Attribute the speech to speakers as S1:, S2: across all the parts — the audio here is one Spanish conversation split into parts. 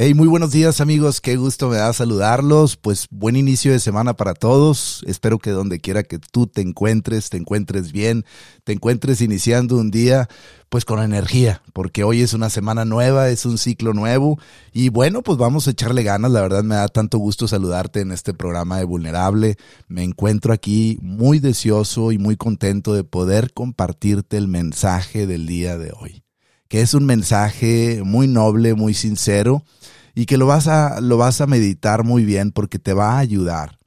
S1: Hey, muy buenos días amigos, qué gusto me da saludarlos. Pues buen inicio de semana para todos. Espero que donde quiera que tú te encuentres, te encuentres bien, te encuentres iniciando un día pues con energía, porque hoy es una semana nueva, es un ciclo nuevo y bueno, pues vamos a echarle ganas. La verdad me da tanto gusto saludarte en este programa de Vulnerable. Me encuentro aquí muy deseoso y muy contento de poder compartirte el mensaje del día de hoy que es un mensaje muy noble, muy sincero y que lo vas a, lo vas a meditar muy bien porque te va a ayudar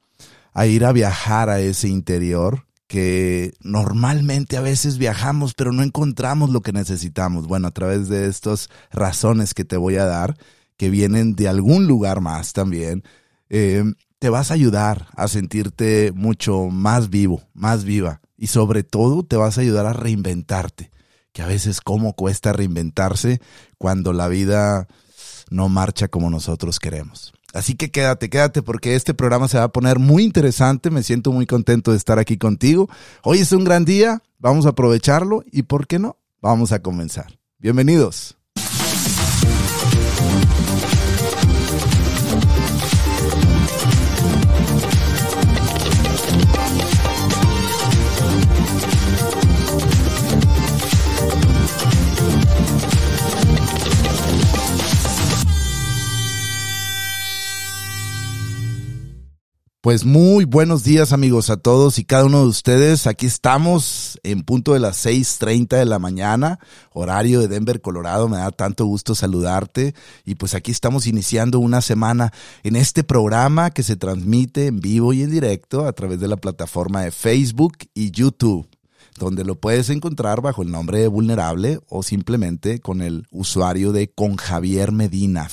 S1: a ir a viajar a ese interior que normalmente a veces viajamos pero no encontramos lo que necesitamos. Bueno, a través de estas razones que te voy a dar, que vienen de algún lugar más también, eh, te vas a ayudar a sentirte mucho más vivo, más viva y sobre todo te vas a ayudar a reinventarte que a veces cómo cuesta reinventarse cuando la vida no marcha como nosotros queremos. Así que quédate, quédate porque este programa se va a poner muy interesante. Me siento muy contento de estar aquí contigo. Hoy es un gran día, vamos a aprovecharlo y, ¿por qué no? Vamos a comenzar. Bienvenidos. Pues muy buenos días amigos a todos y cada uno de ustedes. Aquí estamos en punto de las 6.30 de la mañana, horario de Denver, Colorado. Me da tanto gusto saludarte y pues aquí estamos iniciando una semana en este programa que se transmite en vivo y en directo a través de la plataforma de Facebook y YouTube donde lo puedes encontrar bajo el nombre de Vulnerable o simplemente con el usuario de Con Javier Medina.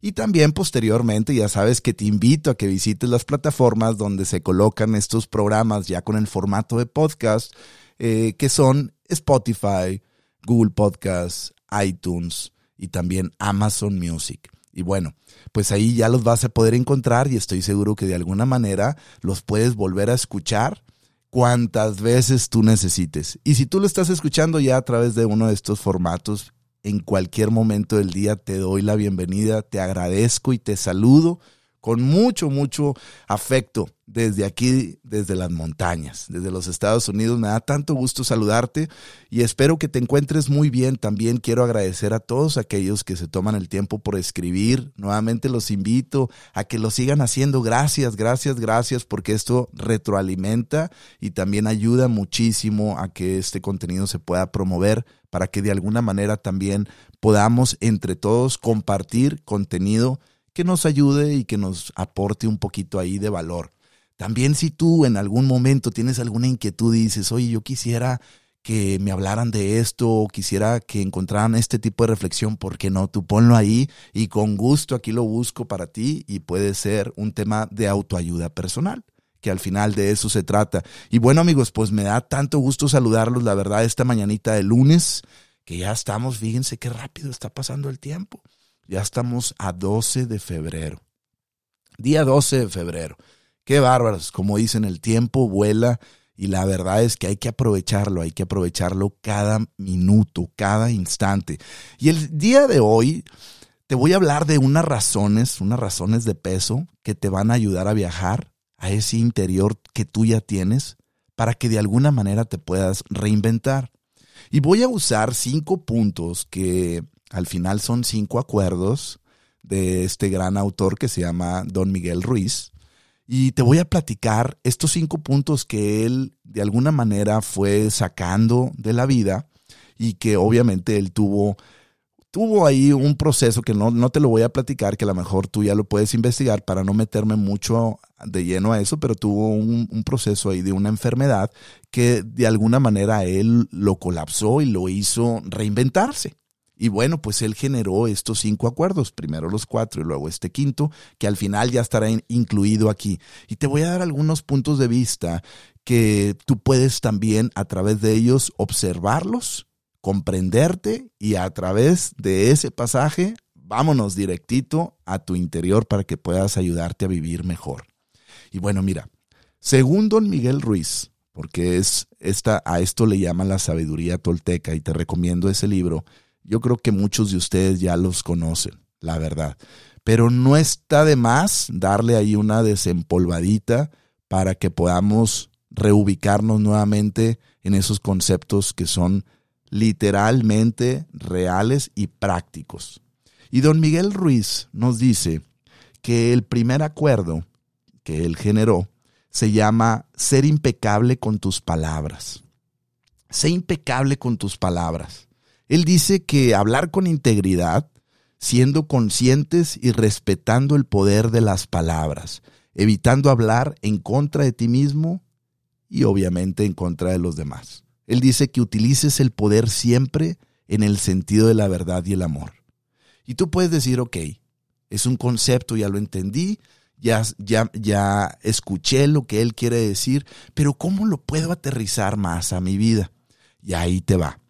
S1: Y también posteriormente ya sabes que te invito a que visites las plataformas donde se colocan estos programas ya con el formato de podcast, eh, que son Spotify, Google Podcasts, iTunes y también Amazon Music. Y bueno, pues ahí ya los vas a poder encontrar y estoy seguro que de alguna manera los puedes volver a escuchar cuantas veces tú necesites. Y si tú lo estás escuchando ya a través de uno de estos formatos, en cualquier momento del día te doy la bienvenida, te agradezco y te saludo con mucho, mucho afecto desde aquí, desde las montañas, desde los Estados Unidos. Me da tanto gusto saludarte y espero que te encuentres muy bien. También quiero agradecer a todos aquellos que se toman el tiempo por escribir. Nuevamente los invito a que lo sigan haciendo. Gracias, gracias, gracias, porque esto retroalimenta y también ayuda muchísimo a que este contenido se pueda promover para que de alguna manera también podamos entre todos compartir contenido que nos ayude y que nos aporte un poquito ahí de valor. También si tú en algún momento tienes alguna inquietud y dices, oye, yo quisiera que me hablaran de esto o quisiera que encontraran este tipo de reflexión, ¿por qué no? Tú ponlo ahí y con gusto aquí lo busco para ti y puede ser un tema de autoayuda personal que al final de eso se trata. Y bueno amigos, pues me da tanto gusto saludarlos, la verdad, esta mañanita de lunes, que ya estamos, fíjense qué rápido está pasando el tiempo. Ya estamos a 12 de febrero. Día 12 de febrero. Qué bárbaros, como dicen, el tiempo vuela y la verdad es que hay que aprovecharlo, hay que aprovecharlo cada minuto, cada instante. Y el día de hoy te voy a hablar de unas razones, unas razones de peso que te van a ayudar a viajar a ese interior que tú ya tienes para que de alguna manera te puedas reinventar. Y voy a usar cinco puntos que al final son cinco acuerdos de este gran autor que se llama Don Miguel Ruiz. Y te voy a platicar estos cinco puntos que él de alguna manera fue sacando de la vida y que obviamente él tuvo, tuvo ahí un proceso que no, no te lo voy a platicar, que a lo mejor tú ya lo puedes investigar para no meterme mucho de lleno a eso, pero tuvo un, un proceso ahí de una enfermedad que de alguna manera él lo colapsó y lo hizo reinventarse. Y bueno, pues él generó estos cinco acuerdos, primero los cuatro y luego este quinto, que al final ya estará incluido aquí. Y te voy a dar algunos puntos de vista que tú puedes también a través de ellos observarlos, comprenderte y a través de ese pasaje, vámonos directito a tu interior para que puedas ayudarte a vivir mejor. Y bueno, mira, según don Miguel Ruiz, porque es esta, a esto le llaman la sabiduría tolteca y te recomiendo ese libro, yo creo que muchos de ustedes ya los conocen. la verdad. Pero no está de más darle ahí una desempolvadita para que podamos reubicarnos nuevamente en esos conceptos que son literalmente reales y prácticos. Y don Miguel Ruiz nos dice que el primer acuerdo que él generó se llama ser impecable con tus palabras. Sé impecable con tus palabras. Él dice que hablar con integridad, siendo conscientes y respetando el poder de las palabras, evitando hablar en contra de ti mismo y obviamente en contra de los demás. Él dice que utilices el poder siempre en el sentido de la verdad y el amor. Y tú puedes decir, ok, es un concepto, ya lo entendí, ya, ya, ya escuché lo que él quiere decir, pero ¿cómo lo puedo aterrizar más a mi vida? Y ahí te va.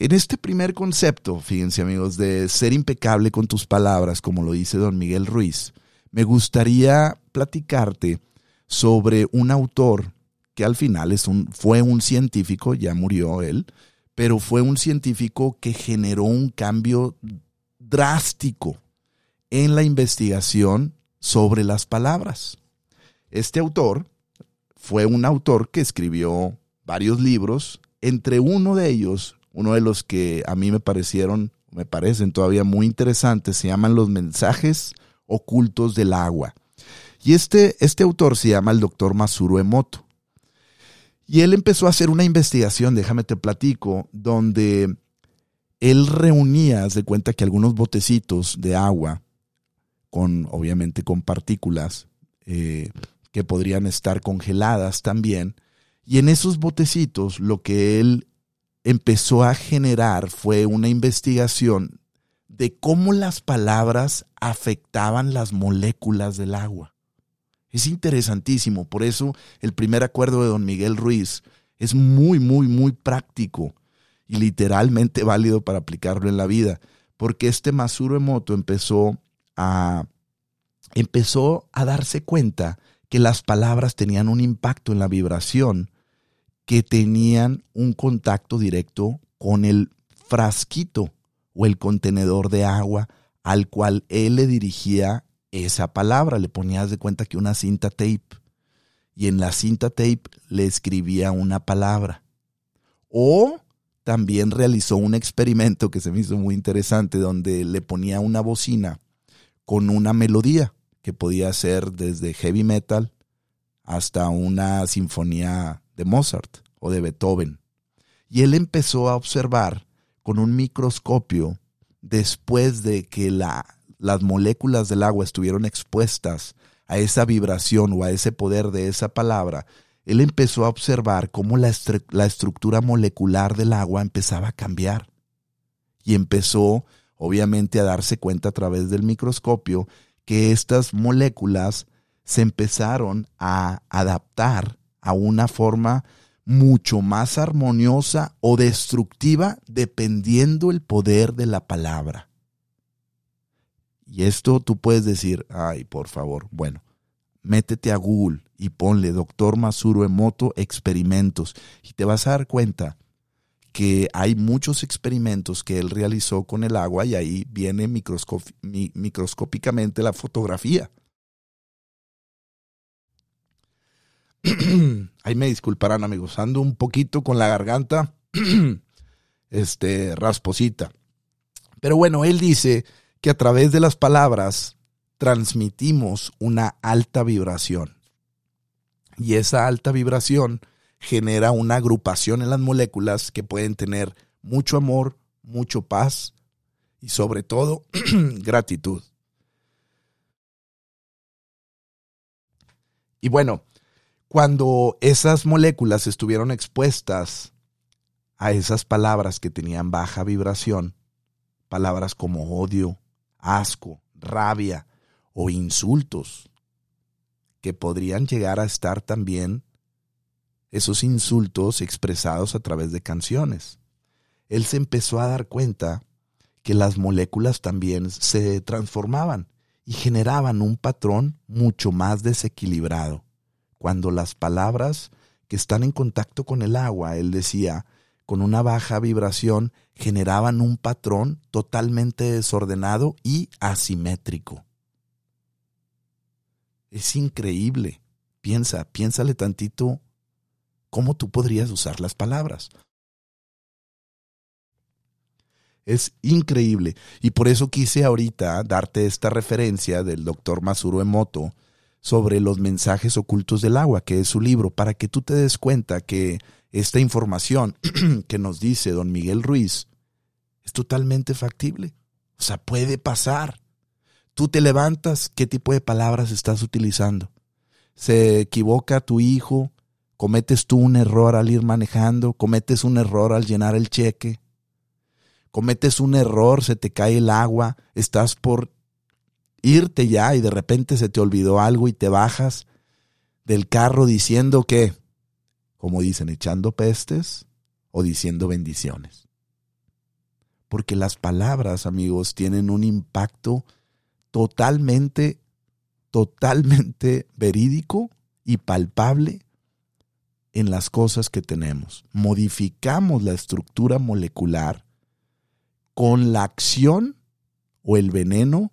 S1: En este primer concepto, fíjense amigos, de ser impecable con tus palabras, como lo dice don Miguel Ruiz, me gustaría platicarte sobre un autor que al final es un, fue un científico, ya murió él, pero fue un científico que generó un cambio drástico en la investigación sobre las palabras. Este autor fue un autor que escribió varios libros, entre uno de ellos, uno de los que a mí me parecieron, me parecen todavía muy interesantes, se llaman Los mensajes ocultos del agua. Y este, este autor se llama el doctor Masuro Emoto. Y él empezó a hacer una investigación, déjame te platico, donde él reunía, de cuenta que algunos botecitos de agua, con obviamente con partículas eh, que podrían estar congeladas también, y en esos botecitos lo que él empezó a generar fue una investigación de cómo las palabras afectaban las moléculas del agua. Es interesantísimo, por eso el primer acuerdo de don Miguel Ruiz es muy, muy, muy práctico y literalmente válido para aplicarlo en la vida, porque este Masuro Emoto empezó a, empezó a darse cuenta que las palabras tenían un impacto en la vibración, que tenían un contacto directo con el frasquito o el contenedor de agua al cual él le dirigía esa palabra. Le ponías de cuenta que una cinta tape y en la cinta tape le escribía una palabra. O también realizó un experimento que se me hizo muy interesante donde le ponía una bocina con una melodía que podía ser desde heavy metal hasta una sinfonía de Mozart o de Beethoven. Y él empezó a observar con un microscopio después de que la las moléculas del agua estuvieron expuestas a esa vibración o a ese poder de esa palabra, él empezó a observar cómo la, estructura molecular del agua empezaba a cambiar. Y empezó, obviamente, a darse cuenta a través del microscopio que estas moléculas se empezaron a adaptar a una forma mucho más armoniosa o destructiva dependiendo el poder de la palabra. Y esto tú puedes decir, ay, por favor, bueno, métete a Google y ponle doctor Masuro Emoto experimentos y te vas a dar cuenta que hay muchos experimentos que él realizó con el agua y ahí viene microscópicamente la fotografía. ahí me disculparán amigos, ando un poquito con la garganta este rasposita. Pero bueno, él dice que a través de las palabras transmitimos una alta vibración. Y esa alta vibración genera una agrupación en las moléculas que pueden tener mucho amor, mucho paz y sobre todo gratitud. Y bueno, cuando esas moléculas estuvieron expuestas a esas palabras que tenían baja vibración, palabras como odio, asco, rabia o insultos, que podrían llegar a estar también esos insultos expresados a través de canciones. Él se empezó a dar cuenta que las moléculas también se transformaban y generaban un patrón mucho más desequilibrado. Cuando las palabras que están en contacto con el agua, él decía, con una baja vibración, generaban un patrón totalmente desordenado y asimétrico. Es increíble. Piensa, piénsale tantito cómo tú podrías usar las palabras. Es increíble. Y por eso quise ahorita darte esta referencia del doctor Masuro Emoto sobre los mensajes ocultos del agua, que es su libro, para que tú te des cuenta que esta información que nos dice don Miguel Ruiz es totalmente factible. O sea, puede pasar. Tú te levantas, ¿qué tipo de palabras estás utilizando? Se equivoca tu hijo, cometes tú un error al ir manejando, cometes un error al llenar el cheque, cometes un error, se te cae el agua, estás por irte ya y de repente se te olvidó algo y te bajas del carro diciendo que, como dicen, echando pestes o diciendo bendiciones. Porque las palabras, amigos, tienen un impacto totalmente, totalmente verídico y palpable en las cosas que tenemos. Modificamos la estructura molecular con la acción o el veneno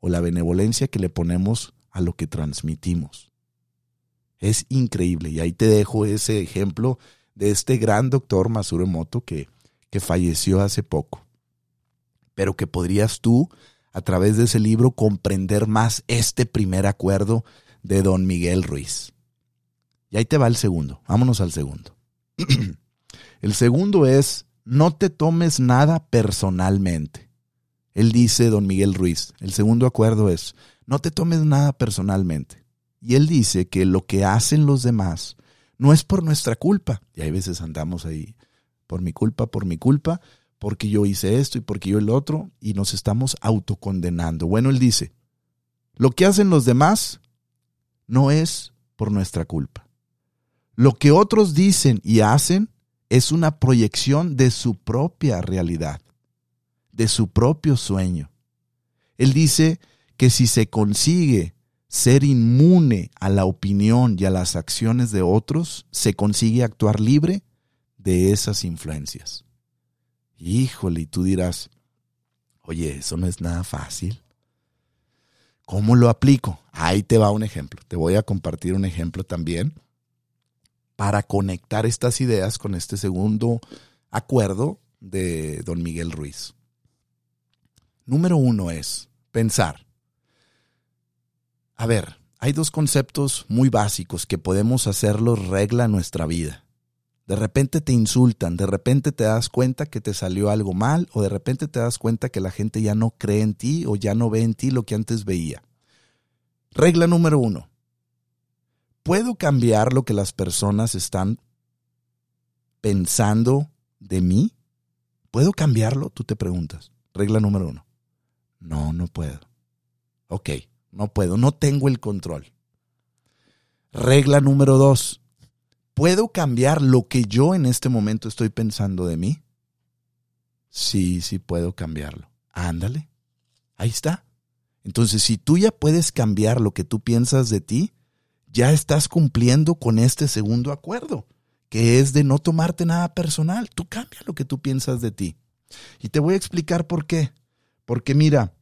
S1: o la benevolencia que le ponemos a lo que transmitimos. Es increíble. Y ahí te dejo ese ejemplo de este gran doctor Masuro Emoto que, que falleció hace poco. Pero que podrías tú, a través de ese libro, comprender más este primer acuerdo de don Miguel Ruiz. Y ahí te va el segundo. Vámonos al segundo. el segundo es no te tomes nada personalmente. Él dice, don Miguel Ruiz, el segundo acuerdo es, no te tomes nada personalmente. Y él dice que lo que hacen los demás no es por nuestra culpa. Y hay veces andamos ahí, por mi culpa, por mi culpa, porque yo hice esto y porque yo el otro, y nos estamos autocondenando. Bueno, él dice, lo que hacen los demás no es por nuestra culpa. Lo que otros dicen y hacen es una proyección de su propia realidad, de su propio sueño. Él dice que si se consigue ser inmune a la opinión y a las acciones de otros, se consigue actuar libre de esas influencias. Híjole, y tú dirás, oye, eso no es nada fácil. ¿Cómo lo aplico? Ahí te va un ejemplo. Te voy a compartir un ejemplo también para conectar estas ideas con este segundo acuerdo de don Miguel Ruiz. Número uno es pensar. A ver, hay dos conceptos muy básicos que podemos hacerlos regla nuestra vida. De repente te insultan, de repente te das cuenta que te salió algo mal o de repente te das cuenta que la gente ya no cree en ti o ya no ve en ti lo que antes veía. Regla número uno. ¿Puedo cambiar lo que las personas están pensando de mí? ¿Puedo cambiarlo? Tú te preguntas. Regla número uno. No, no puedo. Ok, no puedo, no tengo el control. Regla número dos. ¿Puedo cambiar lo que yo en este momento estoy pensando de mí? Sí, sí puedo cambiarlo. Ándale. Ahí está. Entonces, si tú ya puedes cambiar lo que tú piensas de ti, ya estás cumpliendo con este segundo acuerdo, que es de no tomarte nada personal. Tú cambia lo que tú piensas de ti. Y te voy a explicar por qué. Porque mira,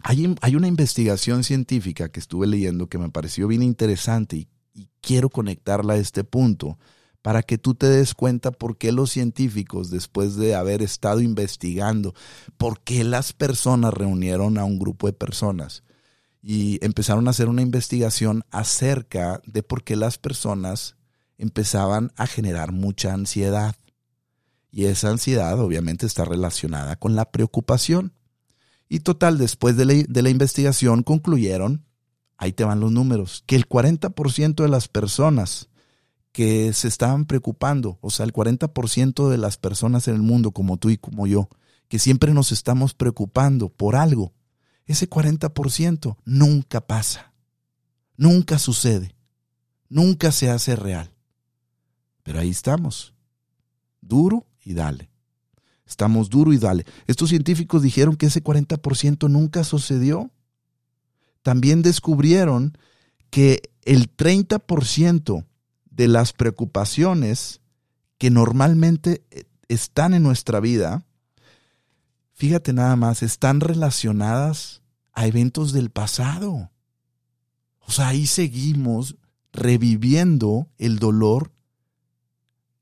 S1: hay, una investigación científica que estuve leyendo que me pareció bien interesante y, y quiero conectarla a este punto para que tú te des cuenta por qué los científicos, después de haber estado investigando, por qué las personas reunieron a un grupo de personas y empezaron a hacer una investigación acerca de por qué las personas empezaban a generar mucha ansiedad. Y esa ansiedad obviamente está relacionada con la preocupación. Y total, después de la, investigación concluyeron, ahí te van los números, que el 40% de las personas que se estaban preocupando, o sea, el 40% de las personas en el mundo como tú y como yo, que siempre nos estamos preocupando por algo, ese 40% nunca pasa, nunca sucede, nunca se hace real. Pero ahí estamos, duro y dale. Estamos duro y dale. Estos científicos dijeron que ese 40% nunca sucedió. También descubrieron que el 30% de las preocupaciones que normalmente están en nuestra vida fíjate nada más, están relacionadas a eventos del pasado. O sea, ahí seguimos reviviendo el dolor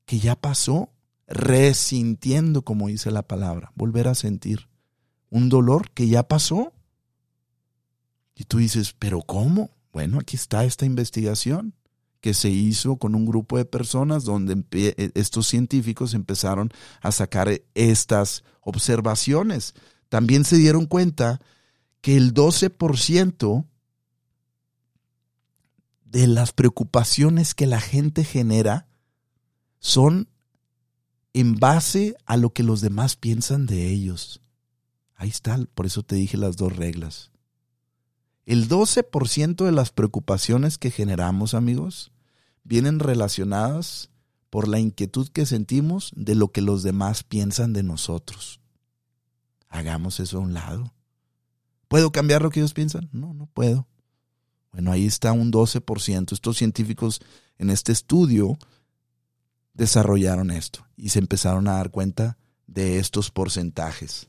S1: que ya pasó, resintiendo, como dice la palabra, volver a sentir un dolor que ya pasó. Y tú dices, pero ¿cómo? Bueno, aquí está esta investigación que se hizo con un grupo de personas donde e, estos científicos empezaron a sacar estas observaciones. También se dieron cuenta que el 12% de las preocupaciones que la gente genera son en base a lo que los demás piensan de ellos. Ahí está, por eso te dije las dos reglas. El 12% de las preocupaciones que generamos, amigos, vienen relacionadas por la inquietud que sentimos de lo que los demás piensan de nosotros. Hagamos eso a un lado. ¿Puedo cambiar lo que ellos piensan? No, no puedo. Bueno, ahí está un 12%. Estos científicos en este estudio desarrollaron esto y se empezaron a dar cuenta de estos porcentajes.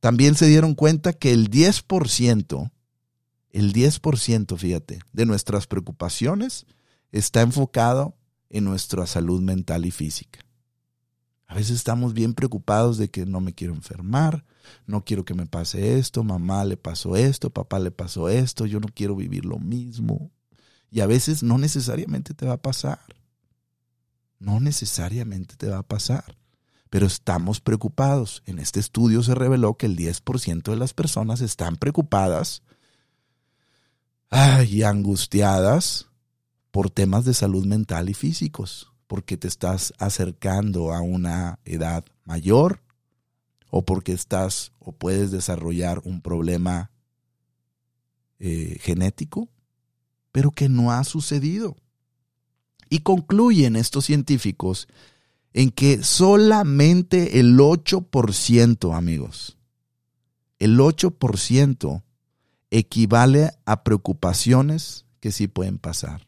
S1: También se dieron cuenta que el 10% el 10%, fíjate, de nuestras preocupaciones está enfocado en nuestra salud mental y física. A veces estamos bien preocupados de que no me quiero enfermar, no quiero que me pase esto, mamá le pasó esto, papá le pasó esto, yo no quiero vivir lo mismo. Y a veces no necesariamente te va a pasar. No necesariamente te va a pasar. Pero estamos preocupados. En este estudio se reveló que el 10% de las personas están preocupadas y angustiadas por temas de salud mental y físicos, porque te estás acercando a una edad mayor o porque estás o puedes desarrollar un problema eh, genético, pero que no ha sucedido. Y concluyen estos científicos en que solamente el 8%, amigos, el 8% equivale a preocupaciones que sí pueden pasar.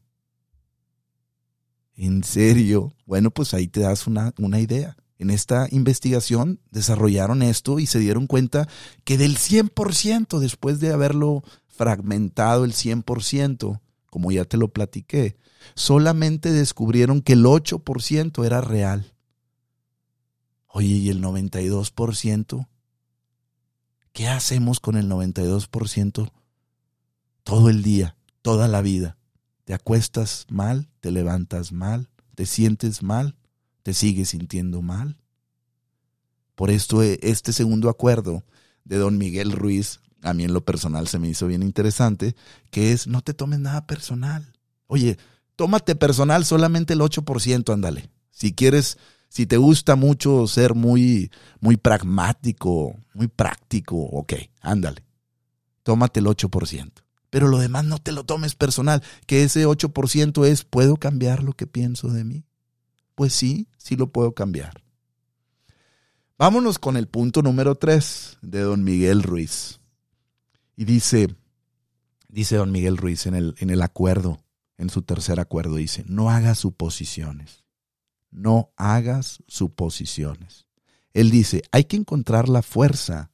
S1: ¿En serio? Bueno, pues ahí te das una, una idea. En esta investigación desarrollaron esto y se dieron cuenta que del 100%, después de haberlo fragmentado el 100%, como ya te lo platiqué, solamente descubrieron que el 8% era real. Oye, ¿y el 92%? ¿Qué hacemos con el 92% todo el día, toda la vida? Te acuestas mal, te levantas mal, te sientes mal, te sigues sintiendo mal. Por esto eh, este segundo acuerdo de don Miguel Ruiz, a mí en lo personal se me hizo bien interesante, que es no te tomes nada personal. Oye, tómate personal solamente el 8%, ándale. Si quieres si te gusta mucho ser muy, muy pragmático, muy práctico, ok, ándale. Tómate el 8%. Pero lo demás no te lo tomes personal, que ese 8% es, ¿puedo cambiar lo que pienso de mí? Pues sí, sí lo puedo cambiar. Vámonos con el punto número 3 de don Miguel Ruiz. Y dice, dice don Miguel Ruiz en el, en el acuerdo, en su tercer acuerdo, dice, no hagas suposiciones no hagas suposiciones. Él dice, hay que encontrar la fuerza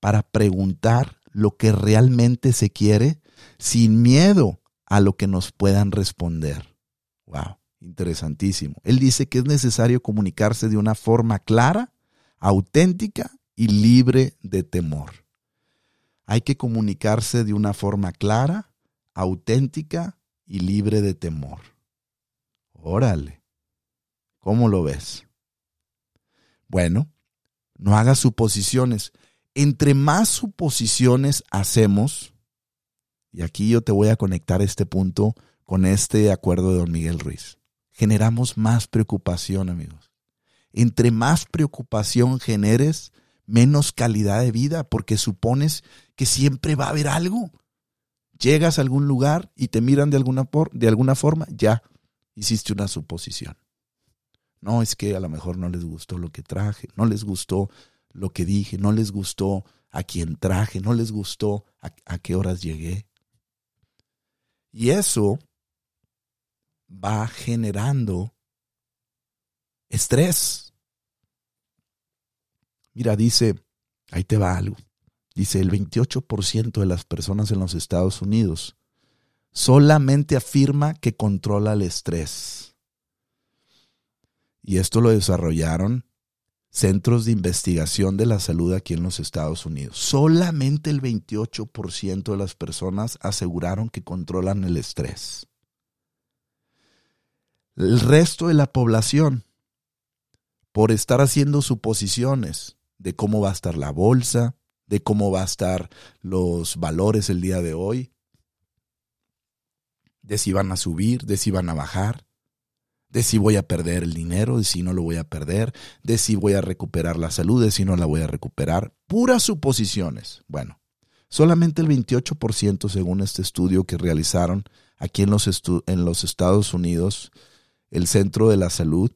S1: para preguntar lo que realmente se quiere sin miedo a lo que nos puedan responder. Wow, interesantísimo. Él dice que es necesario comunicarse de una forma clara, auténtica y libre de temor. Hay que comunicarse de una forma clara, auténtica y libre de temor. Órale. ¿Cómo lo ves? Bueno, no hagas suposiciones. Entre más suposiciones hacemos, y aquí yo te voy a conectar este punto con este acuerdo de don Miguel Ruiz, generamos más preocupación, amigos. Entre más preocupación generes, menos calidad de vida, porque supones que siempre va a haber algo. Llegas a algún lugar y te miran de alguna, por, de alguna forma, ya hiciste una suposición. No, es que a lo mejor no les gustó lo que traje, no les gustó lo que dije, no les gustó a quién traje, no les gustó a, qué horas llegué. Y eso va generando estrés. Mira, dice, Ahí te va algo. Dice, el 28% de las personas en los Estados Unidos solamente afirma que controla el estrés. Y esto lo desarrollaron centros de investigación de la salud aquí en los Estados Unidos. Solamente el 28% de las personas aseguraron que controlan el estrés. El resto de la población, por estar haciendo suposiciones de cómo va a estar la bolsa, de cómo va a estar los valores el día de hoy, de si van a subir, de si van a bajar, de si voy a perder el dinero, de si no lo voy a perder, de si voy a recuperar la salud, de si no la voy a recuperar. Puras suposiciones. Bueno, solamente el 28% según este estudio que realizaron aquí en los, en los Estados Unidos, el Centro de la Salud,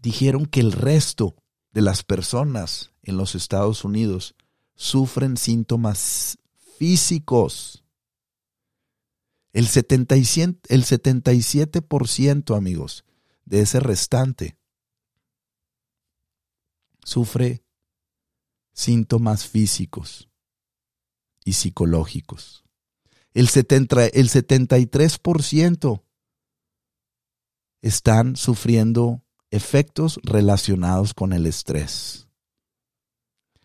S1: dijeron que el resto de las personas en los Estados Unidos sufren síntomas físicos el, 77, el 77%, amigos, de ese restante sufre síntomas físicos y psicológicos. El, 70, el 73% están sufriendo efectos relacionados con el estrés.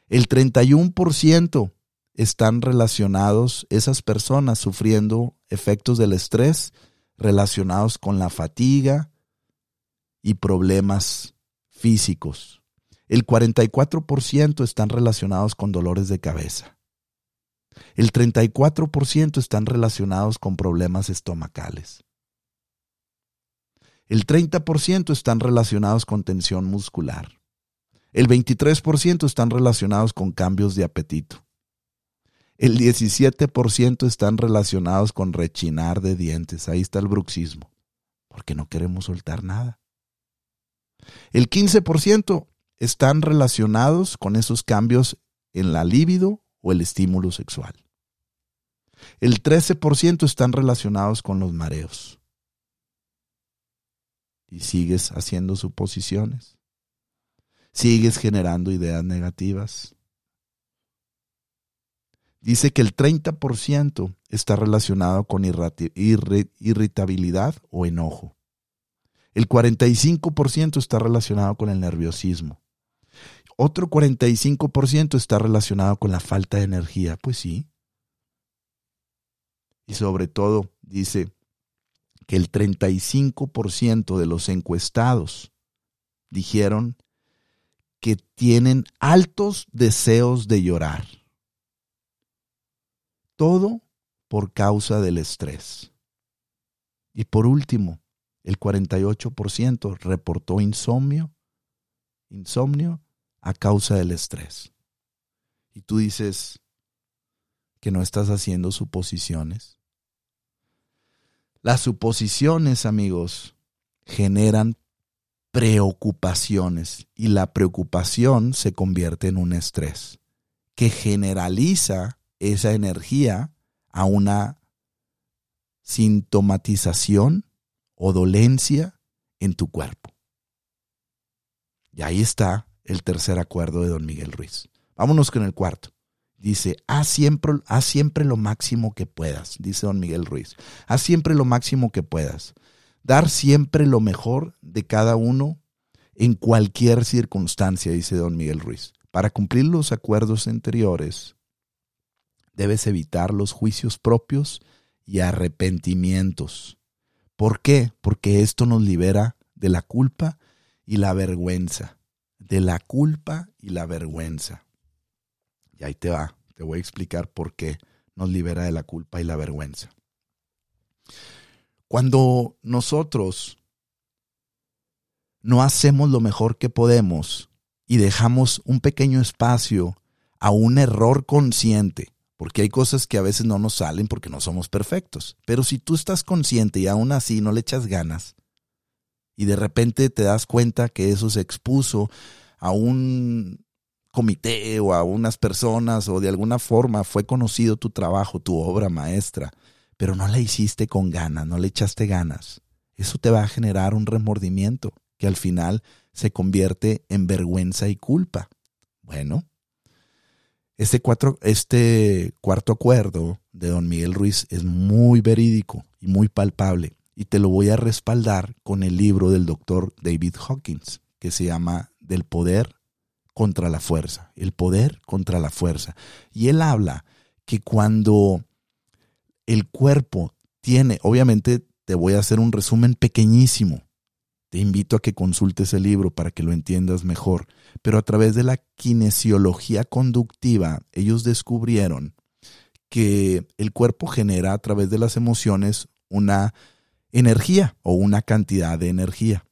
S1: El 31% están relacionados esas personas sufriendo efectos del estrés relacionados con la fatiga y problemas físicos. El 44% están relacionados con dolores de cabeza. El 34% están relacionados con problemas estomacales. El 30% están relacionados con tensión muscular. El 23% están relacionados con cambios de apetito. El 17% están relacionados con rechinar de dientes. Ahí está el bruxismo, porque no queremos soltar nada. El 15% están relacionados con esos cambios en la libido o el estímulo sexual. El 13% están relacionados con los mareos. Y sigues haciendo suposiciones. Sigues generando ideas negativas dice que el 30% está relacionado con irritabilidad o enojo. El 45% está relacionado con el nerviosismo. Otro 45% está relacionado con la falta de energía. Pues sí. Y sobre todo dice que el 35% de los encuestados dijeron que tienen altos deseos de llorar. Todo por causa del estrés. Y por último, el 48% reportó insomnio, insomnio a causa del estrés. Y tú dices que no estás haciendo suposiciones. Las suposiciones, amigos, generan preocupaciones y la preocupación se convierte en un estrés que generaliza esa energía a una sintomatización o dolencia en tu cuerpo. Y ahí está el tercer acuerdo de don Miguel Ruiz. Vámonos con el cuarto. Dice, haz siempre, haz siempre lo máximo que puedas, dice don Miguel Ruiz. Haz siempre lo máximo que puedas. Dar siempre lo mejor de cada uno en cualquier circunstancia, dice don Miguel Ruiz. Para cumplir los acuerdos anteriores, debes evitar los juicios propios y arrepentimientos. ¿Por qué? Porque esto nos libera de la culpa y la vergüenza. De la culpa y la vergüenza. Y ahí te va, te voy a explicar por qué nos libera de la culpa y la vergüenza. Cuando nosotros no hacemos lo mejor que podemos y dejamos un pequeño espacio a un error consciente, porque hay cosas que a veces no nos salen porque no somos perfectos. Pero si tú estás consciente y aún así no le echas ganas, y de repente te das cuenta que eso se expuso a un comité o a unas personas o de alguna forma fue conocido tu trabajo, tu obra maestra, pero no la hiciste con ganas, no le echaste ganas. Eso te va a generar un remordimiento que al final se convierte en vergüenza y culpa. Bueno, Este, cuatro, este cuarto acuerdo de don Miguel Ruiz es muy verídico y muy palpable y te lo voy a respaldar con el libro del doctor David Hawkins que se llama Del poder contra la fuerza, el poder contra la fuerza. Y él habla que cuando el cuerpo tiene, obviamente te voy a hacer un resumen pequeñísimo, te invito a que consultes el libro para que lo entiendas mejor, pero a través de la kinesiología conductiva, ellos descubrieron que el cuerpo genera a través de las emociones una energía o una cantidad de energía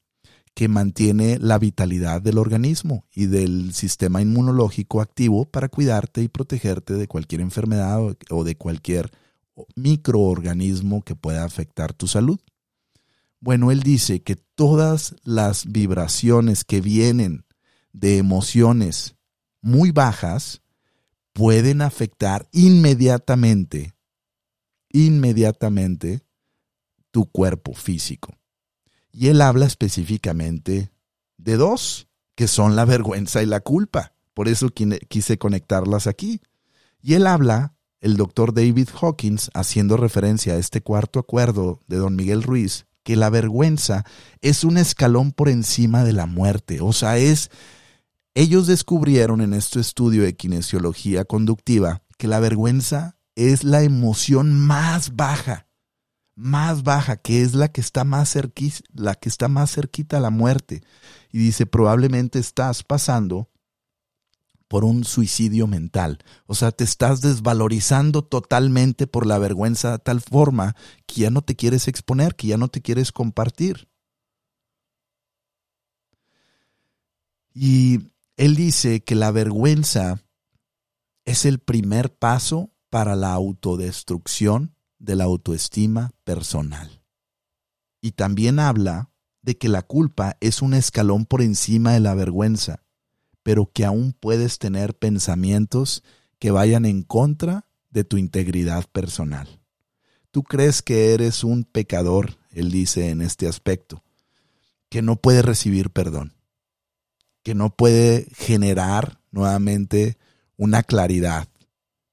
S1: que mantiene la vitalidad del organismo y del sistema inmunológico activo para cuidarte y protegerte de cualquier enfermedad o de cualquier microorganismo que pueda afectar tu salud. Bueno, él dice que todas las vibraciones que vienen de emociones muy bajas pueden afectar inmediatamente, inmediatamente tu cuerpo físico. Y él habla específicamente de dos, que son la vergüenza y la culpa. Por eso quise conectarlas aquí. Y él habla, el doctor David Hawkins, haciendo referencia a este cuarto acuerdo de don Miguel Ruiz, que la vergüenza es un escalón por encima de la muerte. O sea, es... Ellos descubrieron en este estudio de kinesiología conductiva que la vergüenza es la emoción más baja, más baja, que es la que está más la que está más cerquita a la muerte. Y dice, probablemente estás pasando por un suicidio mental. O sea, te estás desvalorizando totalmente por la vergüenza de tal forma que ya no te quieres exponer, que ya no te quieres compartir. Y él dice que la vergüenza es el primer paso para la autodestrucción de la autoestima personal. Y también habla de que la culpa es un escalón por encima de la vergüenza pero que aún puedes tener pensamientos que vayan en contra de tu integridad personal. Tú crees que eres un pecador, él dice en este aspecto, que no puede recibir perdón, que no puede generar nuevamente una claridad,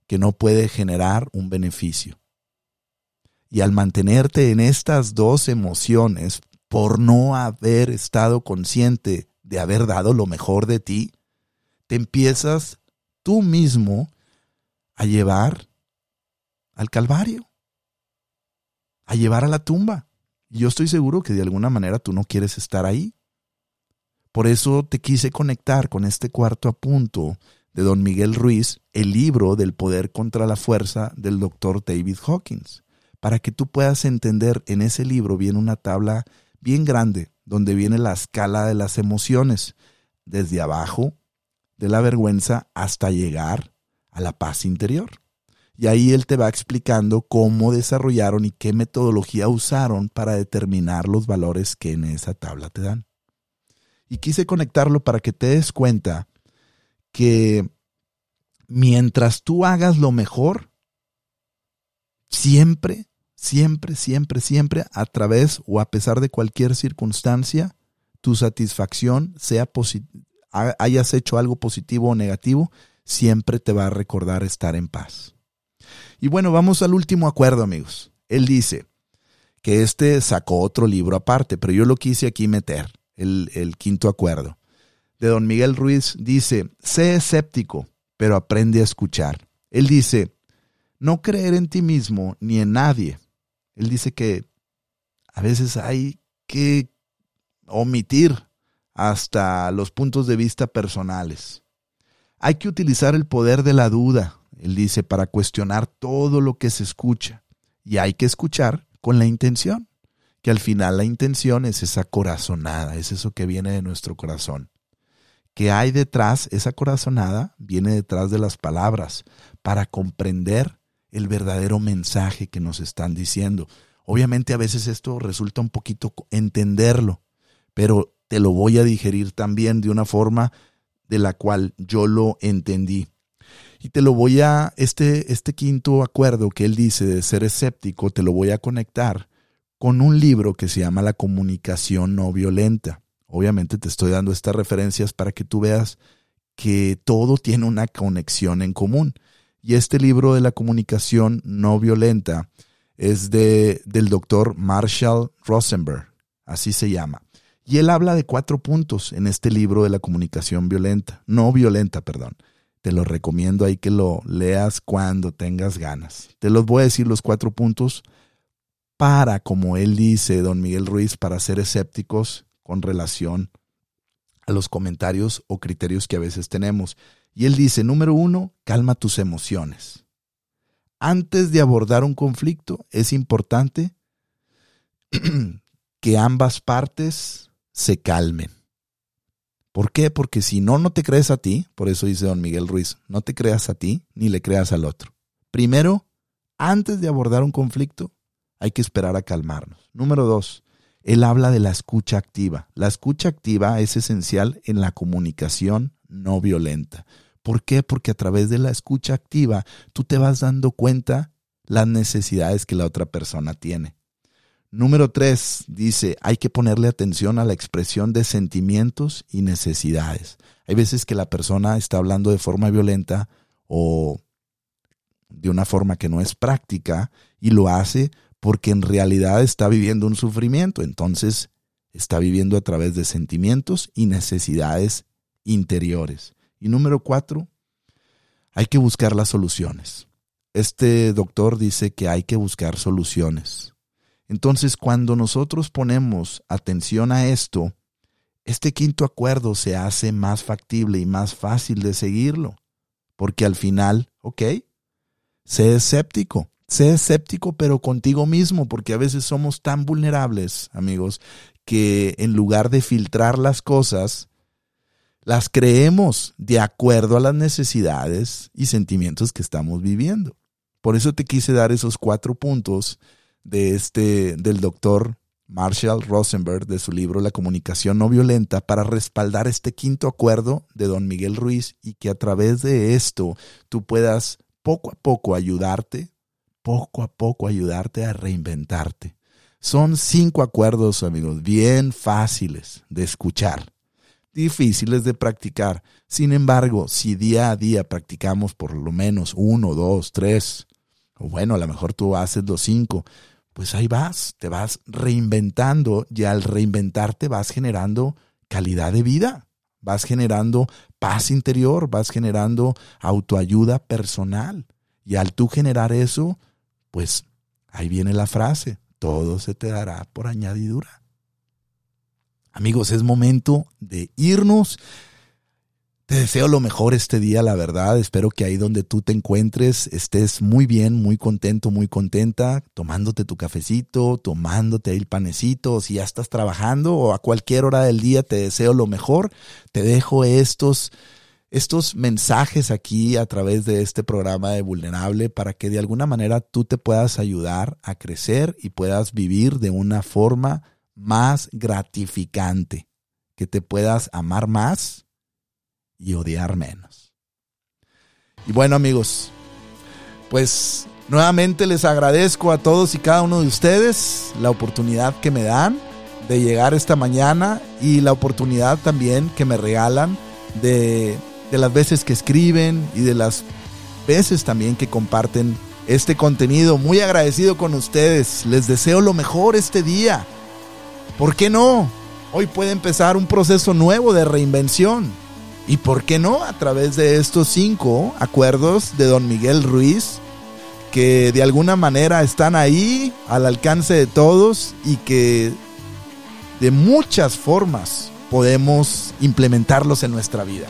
S1: que no puede generar un beneficio. Y al mantenerte en estas dos emociones, por no haber estado consciente de haber dado lo mejor de ti, te empiezas tú mismo a llevar al Calvario, a llevar a la tumba. Yo estoy seguro que de alguna manera tú no quieres estar ahí. Por eso te quise conectar con este cuarto apunto de don Miguel Ruiz, el libro del poder contra la fuerza del doctor David Hawkins, para que tú puedas entender en ese libro viene una tabla bien grande donde viene la escala de las emociones, desde abajo de la vergüenza hasta llegar a la paz interior. Y ahí él te va explicando cómo desarrollaron y qué metodología usaron para determinar los valores que en esa tabla te dan. Y quise conectarlo para que te des cuenta que mientras tú hagas lo mejor, siempre, siempre, siempre, siempre, a través o a pesar de cualquier circunstancia, tu satisfacción sea hayas hecho algo positivo o negativo, siempre te va a recordar estar en paz. Y bueno, vamos al último acuerdo, amigos. Él dice que este sacó otro libro aparte, pero yo lo quise aquí meter, el, el quinto acuerdo. De don Miguel Ruiz dice, sé escéptico, pero aprende a escuchar. Él dice, no creer en ti mismo ni en nadie. Él dice que a veces hay que omitir hasta los puntos de vista personales. Hay que utilizar el poder de la duda, él dice, para cuestionar todo lo que se escucha. Y hay que escuchar con la intención, que al final la intención es esa corazonada, es eso que viene de nuestro corazón. ¿Qué hay detrás? Esa corazonada viene detrás de las palabras, para comprender el verdadero mensaje que nos están diciendo. Obviamente a veces esto resulta un poquito entenderlo, pero te lo voy a digerir también de una forma de la cual yo lo entendí. Y te lo voy a, este, este quinto acuerdo que él dice de ser escéptico, te lo voy a conectar con un libro que se llama La comunicación no violenta. Obviamente te estoy dando estas referencias para que tú veas que todo tiene una conexión en común. Y este libro de la comunicación no violenta es de, del doctor Marshall Rosenberg, así se llama. Y él habla de cuatro puntos en este libro de la comunicación violenta, no violenta, perdón. Te lo recomiendo ahí que lo leas cuando tengas ganas. Te los voy a decir los cuatro puntos para, como él dice, don Miguel Ruiz, para ser escépticos con relación a los comentarios o criterios que a veces tenemos. Y él dice, número uno, calma tus emociones. Antes de abordar un conflicto, es importante que ambas partes se calmen. ¿Por qué? Porque si no, no te crees a ti, por eso dice don Miguel Ruiz, no te creas a ti ni le creas al otro. Primero, antes de abordar un conflicto, hay que esperar a calmarnos. Número dos, él habla de la escucha activa. La escucha activa es esencial en la comunicación no violenta. ¿Por qué? Porque a través de la escucha activa tú te vas dando cuenta las necesidades que la otra persona tiene. Número tres, dice, hay que ponerle atención a la expresión de sentimientos y necesidades. Hay veces que la persona está hablando de forma violenta o de una forma que no es práctica y lo hace porque en realidad está viviendo un sufrimiento. Entonces, está viviendo a través de sentimientos y necesidades interiores. Y número cuatro, hay que buscar las soluciones. Este doctor dice que hay que buscar soluciones. Entonces, cuando nosotros ponemos atención a esto, este quinto acuerdo se hace más factible y más fácil de seguirlo. Porque al final, ok, sé escéptico, sé escéptico pero contigo mismo, porque a veces somos tan vulnerables, amigos, que en lugar de filtrar las cosas, las creemos de acuerdo a las necesidades y sentimientos que estamos viviendo. Por eso te quise dar esos cuatro puntos de este, del doctor Marshall Rosenberg, de su libro La comunicación no violenta, para respaldar este quinto acuerdo de don Miguel Ruiz y que a través de esto tú puedas poco a poco ayudarte, poco a poco ayudarte a reinventarte. Son cinco acuerdos, amigos, bien fáciles de escuchar, difíciles de practicar. Sin embargo, si día a día practicamos por lo menos uno, dos, tres, o bueno, a lo mejor tú haces los cinco, pues ahí vas, te vas reinventando y al reinventarte vas generando calidad de vida, vas generando paz interior, vas generando autoayuda personal. Y al tú generar eso, pues ahí viene la frase, todo se te dará por añadidura. Amigos, es momento de irnos. Te deseo lo mejor este día, la verdad. Espero que ahí donde tú te encuentres estés muy bien, muy contento, muy contenta, tomándote tu cafecito, tomándote el panecito. Si ya estás trabajando o a cualquier hora del día, te deseo lo mejor. Te dejo estos, estos mensajes aquí a través de este programa de Vulnerable para que de alguna manera tú te puedas ayudar a crecer y puedas vivir de una forma más gratificante, que te puedas amar más y odiar menos. Y bueno amigos, pues nuevamente les agradezco a todos y cada uno de ustedes la oportunidad que me dan de llegar esta mañana y la oportunidad también que me regalan de, de las veces que escriben y de las veces también que comparten este contenido. Muy agradecido con ustedes. Les deseo lo mejor este día. ¿Por qué no? Hoy puede empezar un proceso nuevo de reinvención y por qué no, a través de estos cinco acuerdos de don Miguel Ruiz, que de alguna manera están ahí al alcance de todos y que de muchas formas podemos implementarlos en nuestra vida.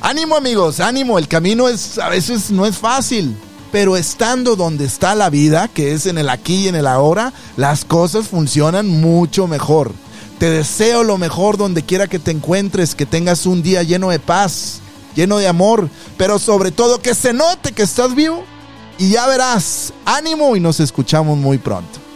S1: Ánimo amigos, ánimo, el camino es a veces no es fácil, pero estando donde está la vida, que es en el aquí y en el ahora, las cosas funcionan mucho mejor. Te deseo lo mejor donde quiera que te encuentres, que tengas un día lleno de paz, lleno de amor, pero sobre todo que se note que estás vivo. Y ya verás, ánimo y nos escuchamos muy pronto.